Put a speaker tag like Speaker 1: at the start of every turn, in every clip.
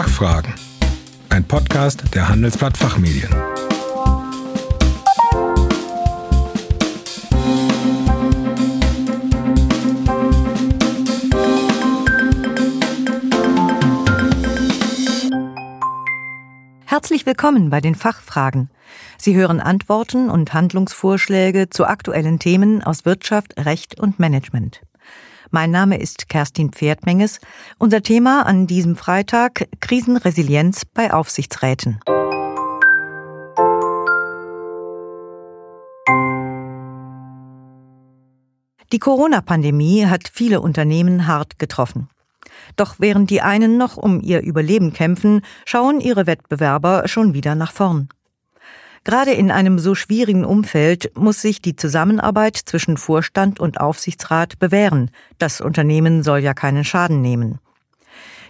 Speaker 1: Fachfragen. Ein Podcast der Handelsblatt Fachmedien.
Speaker 2: Herzlich willkommen bei den Fachfragen. Sie hören Antworten und Handlungsvorschläge zu aktuellen Themen aus Wirtschaft, Recht und Management. Mein Name ist Kerstin Pferdmenges. Unser Thema an diesem Freitag Krisenresilienz bei Aufsichtsräten. Die Corona-Pandemie hat viele Unternehmen hart getroffen. Doch während die einen noch um ihr Überleben kämpfen, schauen ihre Wettbewerber schon wieder nach vorn. Gerade in einem so schwierigen Umfeld muss sich die Zusammenarbeit zwischen Vorstand und Aufsichtsrat bewähren. Das Unternehmen soll ja keinen Schaden nehmen.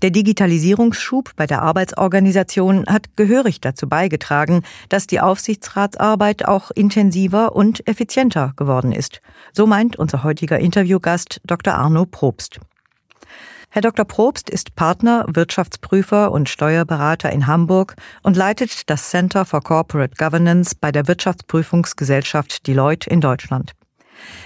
Speaker 2: Der Digitalisierungsschub bei der Arbeitsorganisation hat gehörig dazu beigetragen, dass die Aufsichtsratsarbeit auch intensiver und effizienter geworden ist. So meint unser heutiger Interviewgast Dr. Arno Probst. Herr Dr. Probst ist Partner, Wirtschaftsprüfer und Steuerberater in Hamburg und leitet das Center for Corporate Governance bei der Wirtschaftsprüfungsgesellschaft Deloitte in Deutschland.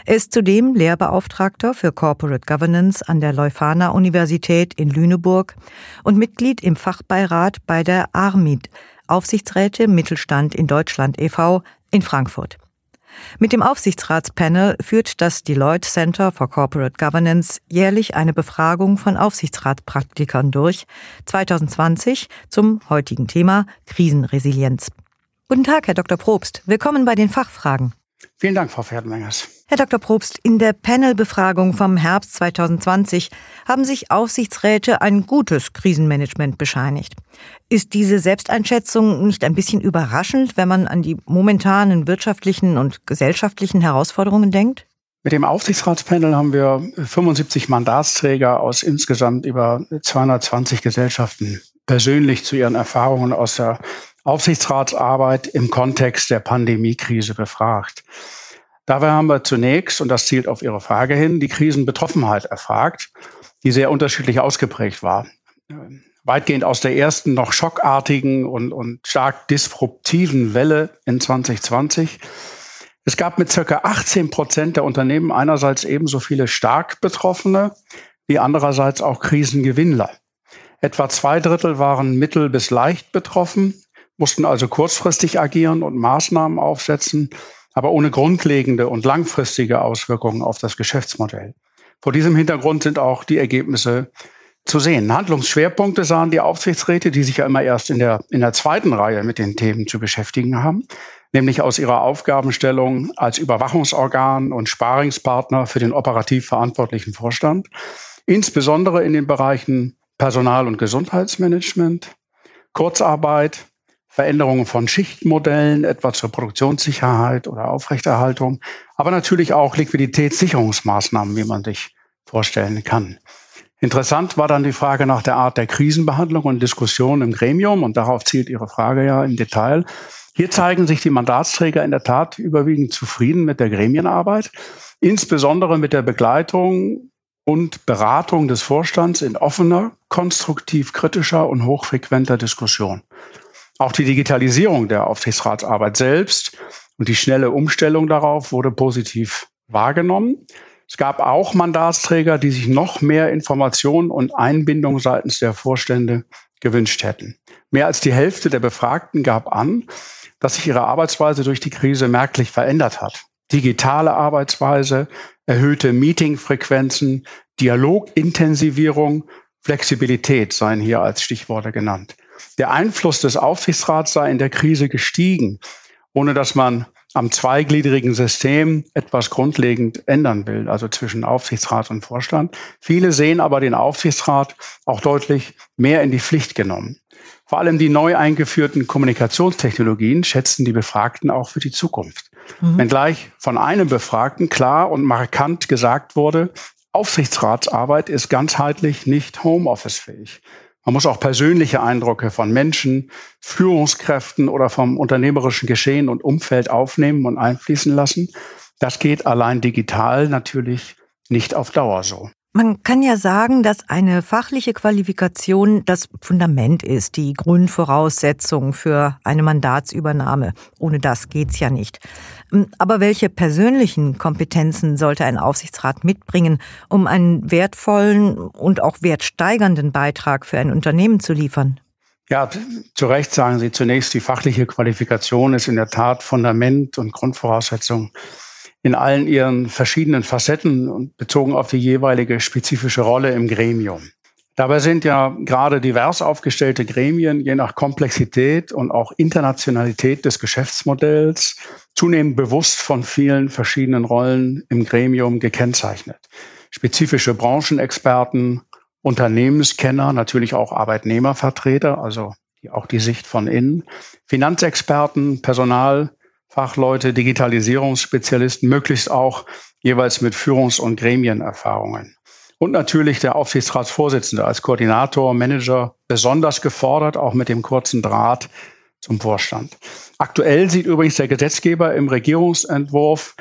Speaker 2: Er ist zudem Lehrbeauftragter für Corporate Governance an der Leuphana Universität in Lüneburg und Mitglied im Fachbeirat bei der ARMID, Aufsichtsräte Mittelstand in Deutschland e.V. in Frankfurt. Mit dem Aufsichtsratspanel führt das Deloitte Center for Corporate Governance jährlich eine Befragung von Aufsichtsratspraktikern durch, 2020 zum heutigen Thema Krisenresilienz. Guten Tag, Herr Dr. Probst. Willkommen bei den Fachfragen.
Speaker 3: Vielen Dank, Frau Pferdenmengers.
Speaker 2: Herr Dr. Probst, in der Panelbefragung vom Herbst 2020 haben sich Aufsichtsräte ein gutes Krisenmanagement bescheinigt. Ist diese Selbsteinschätzung nicht ein bisschen überraschend, wenn man an die momentanen wirtschaftlichen und gesellschaftlichen Herausforderungen denkt?
Speaker 3: Mit dem Aufsichtsratspanel haben wir 75 Mandatsträger aus insgesamt über 220 Gesellschaften persönlich zu ihren Erfahrungen aus der Aufsichtsratsarbeit im Kontext der Pandemiekrise befragt. Dabei haben wir zunächst, und das zielt auf Ihre Frage hin, die Krisenbetroffenheit erfragt, die sehr unterschiedlich ausgeprägt war. Weitgehend aus der ersten noch schockartigen und, und stark disruptiven Welle in 2020. Es gab mit circa 18 Prozent der Unternehmen einerseits ebenso viele stark Betroffene wie andererseits auch Krisengewinnler. Etwa zwei Drittel waren mittel bis leicht betroffen mussten also kurzfristig agieren und Maßnahmen aufsetzen, aber ohne grundlegende und langfristige Auswirkungen auf das Geschäftsmodell. Vor diesem Hintergrund sind auch die Ergebnisse zu sehen. Handlungsschwerpunkte sahen die Aufsichtsräte, die sich ja immer erst in der, in der zweiten Reihe mit den Themen zu beschäftigen haben, nämlich aus ihrer Aufgabenstellung als Überwachungsorgan und Sparingspartner für den operativ verantwortlichen Vorstand, insbesondere in den Bereichen Personal- und Gesundheitsmanagement, Kurzarbeit, Veränderungen von Schichtmodellen, etwa zur Produktionssicherheit oder Aufrechterhaltung, aber natürlich auch Liquiditätssicherungsmaßnahmen, wie man sich vorstellen kann. Interessant war dann die Frage nach der Art der Krisenbehandlung und Diskussion im Gremium und darauf zielt Ihre Frage ja im Detail. Hier zeigen sich die Mandatsträger in der Tat überwiegend zufrieden mit der Gremienarbeit, insbesondere mit der Begleitung und Beratung des Vorstands in offener, konstruktiv kritischer und hochfrequenter Diskussion. Auch die Digitalisierung der Aufsichtsratsarbeit selbst und die schnelle Umstellung darauf wurde positiv wahrgenommen. Es gab auch Mandatsträger, die sich noch mehr Informationen und Einbindung seitens der Vorstände gewünscht hätten. Mehr als die Hälfte der Befragten gab an, dass sich ihre Arbeitsweise durch die Krise merklich verändert hat. Digitale Arbeitsweise, erhöhte Meetingfrequenzen, Dialogintensivierung, Flexibilität seien hier als Stichworte genannt. Der Einfluss des Aufsichtsrats sei in der Krise gestiegen, ohne dass man am zweigliedrigen System etwas grundlegend ändern will, also zwischen Aufsichtsrat und Vorstand. Viele sehen aber den Aufsichtsrat auch deutlich mehr in die Pflicht genommen. Vor allem die neu eingeführten Kommunikationstechnologien schätzen die Befragten auch für die Zukunft. Mhm. Wenngleich von einem Befragten klar und markant gesagt wurde, Aufsichtsratsarbeit ist ganzheitlich nicht Homeoffice-fähig. Man muss auch persönliche Eindrücke von Menschen, Führungskräften oder vom unternehmerischen Geschehen und Umfeld aufnehmen und einfließen lassen. Das geht allein digital natürlich nicht auf Dauer so.
Speaker 2: Man kann ja sagen, dass eine fachliche Qualifikation das Fundament ist, die Grundvoraussetzung für eine Mandatsübernahme. Ohne das geht's ja nicht. Hm, aber welche persönlichen Kompetenzen sollte ein Aufsichtsrat mitbringen, um einen wertvollen und auch wertsteigernden Beitrag für ein Unternehmen zu liefern?
Speaker 3: Ja, zu Recht sagen Sie zunächst, die fachliche Qualifikation ist in der Tat Fundament und Grundvoraussetzung in allen ihren verschiedenen Facetten und bezogen auf die jeweilige spezifische Rolle im Gremium. Dabei sind ja gerade divers aufgestellte Gremien je nach Komplexität und auch Internationalität des Geschäftsmodells zunehmend bewusst von vielen verschiedenen Rollen im Gremium gekennzeichnet. Spezifische Branchenexperten, Unternehmenskenner, natürlich auch Arbeitnehmervertreter, also auch die Sicht von innen, Finanzexperten, Personal, Fachleute, Digitalisierungsspezialisten, möglichst auch jeweils mit Führungs- und Gremienerfahrungen. Und natürlich der Aufsichtsratsvorsitzende als Koordinator, Manager besonders gefordert, auch mit dem kurzen Draht zum Vorstand. Aktuell sieht übrigens der Gesetzgeber im Regierungsentwurf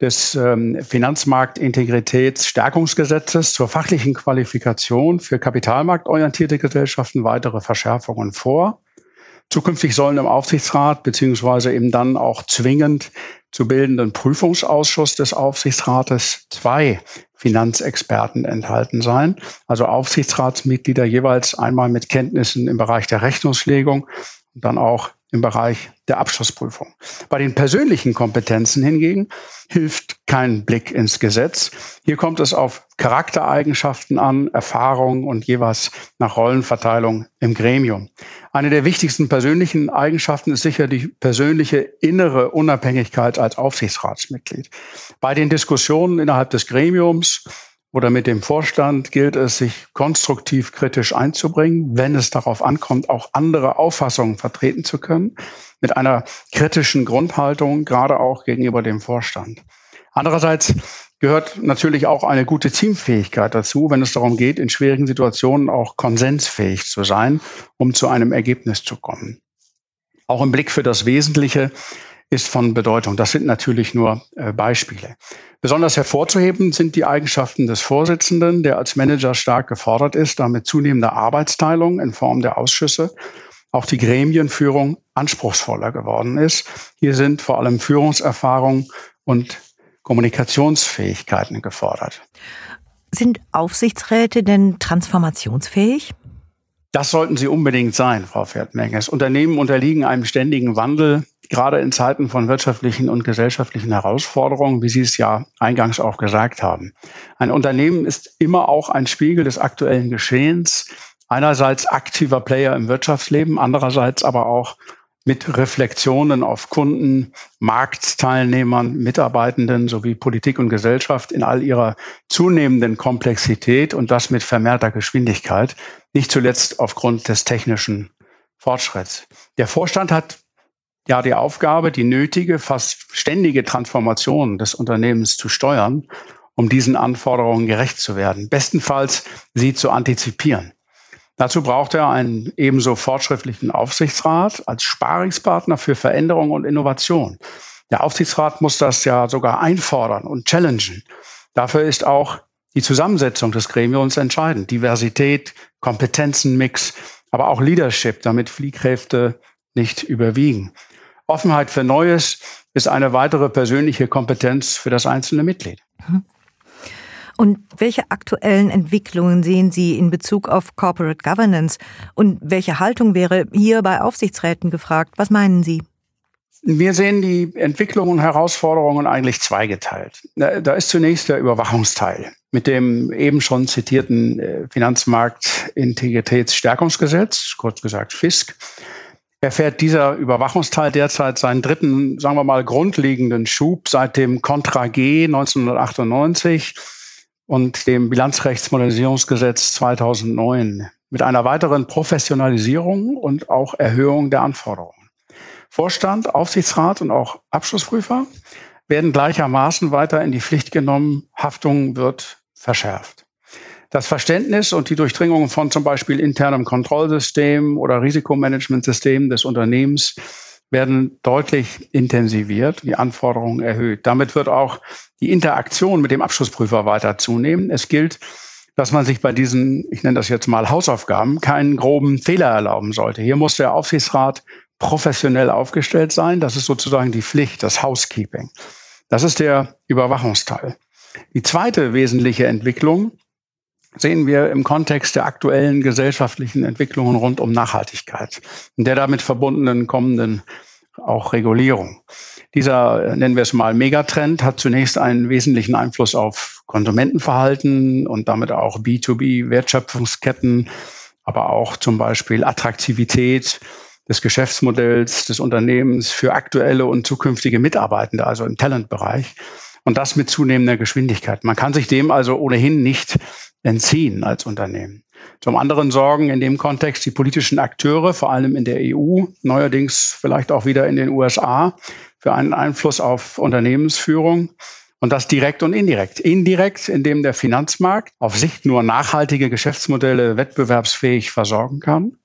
Speaker 3: des ähm, Finanzmarktintegritätsstärkungsgesetzes zur fachlichen Qualifikation für kapitalmarktorientierte Gesellschaften weitere Verschärfungen vor. Zukünftig sollen im Aufsichtsrat beziehungsweise eben dann auch zwingend zu bildenden Prüfungsausschuss des Aufsichtsrates zwei Finanzexperten enthalten sein, also Aufsichtsratsmitglieder jeweils einmal mit Kenntnissen im Bereich der Rechnungslegung und dann auch im Bereich der Abschlussprüfung. Bei den persönlichen Kompetenzen hingegen hilft kein Blick ins Gesetz. Hier kommt es auf Charaktereigenschaften an, Erfahrung und jeweils nach Rollenverteilung im Gremium. Eine der wichtigsten persönlichen Eigenschaften ist sicher die persönliche innere Unabhängigkeit als Aufsichtsratsmitglied. Bei den Diskussionen innerhalb des Gremiums oder mit dem Vorstand gilt es, sich konstruktiv kritisch einzubringen, wenn es darauf ankommt, auch andere Auffassungen vertreten zu können, mit einer kritischen Grundhaltung, gerade auch gegenüber dem Vorstand. Andererseits gehört natürlich auch eine gute Teamfähigkeit dazu, wenn es darum geht, in schwierigen Situationen auch konsensfähig zu sein, um zu einem Ergebnis zu kommen. Auch im Blick für das Wesentliche ist von Bedeutung. Das sind natürlich nur äh, Beispiele. Besonders hervorzuheben sind die Eigenschaften des Vorsitzenden, der als Manager stark gefordert ist, damit zunehmende Arbeitsteilung in Form der Ausschüsse, auch die Gremienführung anspruchsvoller geworden ist. Hier sind vor allem Führungserfahrung und Kommunikationsfähigkeiten gefordert.
Speaker 2: Sind Aufsichtsräte denn transformationsfähig?
Speaker 3: Das sollten sie unbedingt sein, Frau Pferdmenges. Unternehmen unterliegen einem ständigen Wandel gerade in Zeiten von wirtschaftlichen und gesellschaftlichen Herausforderungen, wie Sie es ja eingangs auch gesagt haben. Ein Unternehmen ist immer auch ein Spiegel des aktuellen Geschehens. Einerseits aktiver Player im Wirtschaftsleben, andererseits aber auch mit Reflexionen auf Kunden, Marktteilnehmern, Mitarbeitenden sowie Politik und Gesellschaft in all ihrer zunehmenden Komplexität und das mit vermehrter Geschwindigkeit, nicht zuletzt aufgrund des technischen Fortschritts. Der Vorstand hat ja die Aufgabe, die nötige, fast ständige Transformation des Unternehmens zu steuern, um diesen Anforderungen gerecht zu werden. Bestenfalls sie zu antizipieren. Dazu braucht er einen ebenso fortschrittlichen Aufsichtsrat als Sparingspartner für Veränderung und Innovation. Der Aufsichtsrat muss das ja sogar einfordern und challengen. Dafür ist auch die Zusammensetzung des Gremiums entscheidend. Diversität, Kompetenzenmix, aber auch Leadership, damit Fliehkräfte nicht überwiegen. Offenheit für Neues ist eine weitere persönliche Kompetenz für das einzelne Mitglied. Mhm.
Speaker 2: Und welche aktuellen Entwicklungen sehen Sie in Bezug auf Corporate Governance? Und welche Haltung wäre hier bei Aufsichtsräten gefragt? Was meinen Sie?
Speaker 3: Wir sehen die Entwicklungen und Herausforderungen eigentlich zweigeteilt. Da ist zunächst der Überwachungsteil mit dem eben schon zitierten äh, Finanzmarktintegritätsstärkungsgesetz, kurz gesagt FISK erfährt dieser Überwachungsteil derzeit seinen dritten, sagen wir mal, grundlegenden Schub seit dem Contra G 1998 und dem Bilanzrechtsmodernisierungsgesetz 2009 mit einer weiteren Professionalisierung und auch Erhöhung der Anforderungen. Vorstand, Aufsichtsrat und auch Abschlussprüfer werden gleichermaßen weiter in die Pflicht genommen. Haftung wird verschärft. Das Verständnis und die Durchdringung von zum Beispiel internem Kontrollsystem oder Risikomanagementsystemen des Unternehmens werden deutlich intensiviert, die Anforderungen erhöht. Damit wird auch die Interaktion mit dem Abschlussprüfer weiter zunehmen. Es gilt, dass man sich bei diesen, ich nenne das jetzt mal Hausaufgaben, keinen groben Fehler erlauben sollte. Hier muss der Aufsichtsrat professionell aufgestellt sein. Das ist sozusagen die Pflicht, das Housekeeping. Das ist der Überwachungsteil. Die zweite wesentliche Entwicklung sehen wir im Kontext der aktuellen gesellschaftlichen Entwicklungen rund um Nachhaltigkeit und der damit verbundenen kommenden auch Regulierung. Dieser, nennen wir es mal, Megatrend hat zunächst einen wesentlichen Einfluss auf Konsumentenverhalten und damit auch B2B-Wertschöpfungsketten, aber auch zum Beispiel Attraktivität des Geschäftsmodells des Unternehmens für aktuelle und zukünftige Mitarbeitende, also im Talentbereich. Und das mit zunehmender Geschwindigkeit. Man kann sich dem also ohnehin nicht entziehen als Unternehmen. Zum anderen sorgen in dem Kontext die politischen Akteure, vor allem in der EU, neuerdings vielleicht auch wieder in den USA, für einen Einfluss auf Unternehmensführung. Und das direkt und indirekt. Indirekt, indem der Finanzmarkt auf Sicht nur nachhaltige Geschäftsmodelle wettbewerbsfähig versorgen kann.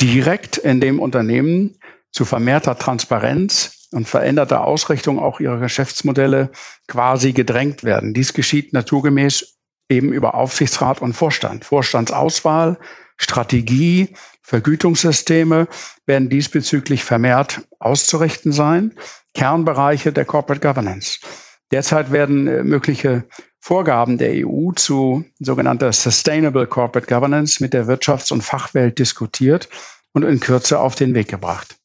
Speaker 3: Direkt, indem Unternehmen zu vermehrter Transparenz und veränderter Ausrichtung auch ihrer Geschäftsmodelle quasi gedrängt werden. Dies geschieht naturgemäß eben über Aufsichtsrat und Vorstand. Vorstandsauswahl, Strategie, Vergütungssysteme werden diesbezüglich vermehrt auszurichten sein. Kernbereiche der Corporate Governance. Derzeit werden äh, mögliche Vorgaben der EU zu sogenannter Sustainable Corporate Governance mit der Wirtschafts- und Fachwelt diskutiert und in Kürze auf den Weg gebracht.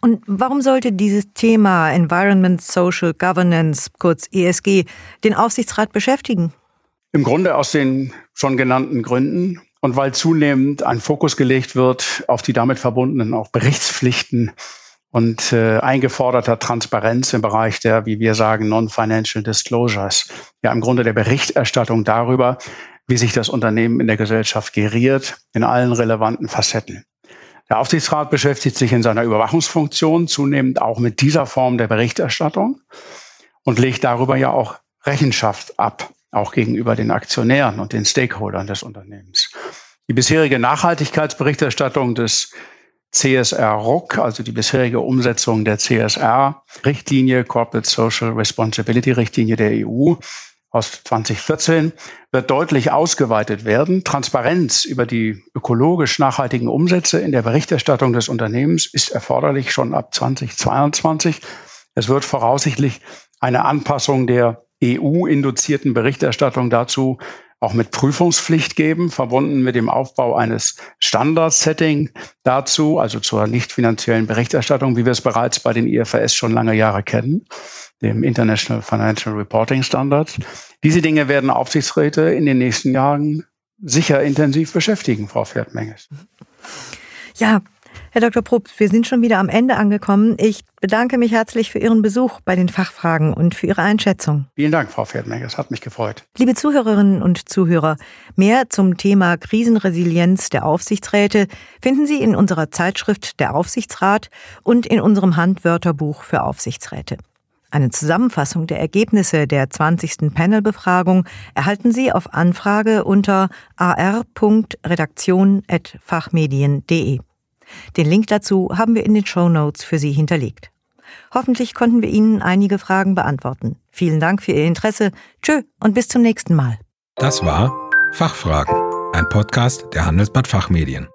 Speaker 2: Und warum sollte dieses Thema Environment Social Governance, kurz ESG, den Aufsichtsrat beschäftigen?
Speaker 3: Im Grunde aus den schon genannten Gründen und weil zunehmend ein Fokus gelegt wird auf die damit verbundenen auch Berichtspflichten und äh, eingeforderter Transparenz im Bereich der, wie wir sagen, Non-Financial Disclosures. Ja, im Grunde der Berichterstattung darüber, wie sich das Unternehmen in der Gesellschaft geriert, in allen relevanten Facetten. Der Aufsichtsrat beschäftigt sich in seiner Überwachungsfunktion zunehmend auch mit dieser Form der Berichterstattung und legt darüber ja auch Rechenschaft ab, auch gegenüber den Aktionären und den Stakeholdern des Unternehmens. Die bisherige Nachhaltigkeitsberichterstattung des CSR RUC, also die bisherige Umsetzung der CSR-Richtlinie, Corporate Social Responsibility Richtlinie der EU, aus 2014 wird deutlich ausgeweitet werden. Transparenz über die ökologisch nachhaltigen Umsätze in der Berichterstattung des Unternehmens ist erforderlich schon ab 2022. Es wird voraussichtlich eine Anpassung der EU-induzierten Berichterstattung dazu auch mit Prüfungspflicht geben, verbunden mit dem Aufbau eines Standard-Setting dazu, also zur nicht finanziellen Berichterstattung, wie wir es bereits bei den IFRS schon lange Jahre kennen dem International Financial Reporting Standards. Diese Dinge werden Aufsichtsräte in den nächsten Jahren sicher intensiv beschäftigen, Frau Pferdmenges.
Speaker 2: Ja, Herr Dr. Probst, wir sind schon wieder am Ende angekommen. Ich bedanke mich herzlich für Ihren Besuch bei den Fachfragen und für Ihre Einschätzung.
Speaker 3: Vielen Dank, Frau Pferdmenges, hat mich gefreut.
Speaker 2: Liebe Zuhörerinnen und Zuhörer, mehr zum Thema Krisenresilienz der Aufsichtsräte finden Sie in unserer Zeitschrift Der Aufsichtsrat und in unserem Handwörterbuch für Aufsichtsräte. Eine Zusammenfassung der Ergebnisse der 20. Panelbefragung erhalten Sie auf Anfrage unter ar.redaktion.fachmedien.de. Den Link dazu haben wir in den Show Notes für Sie hinterlegt. Hoffentlich konnten wir Ihnen einige Fragen beantworten. Vielen Dank für Ihr Interesse. Tschö und bis zum nächsten Mal.
Speaker 1: Das war Fachfragen, ein Podcast der Handelsblatt Fachmedien.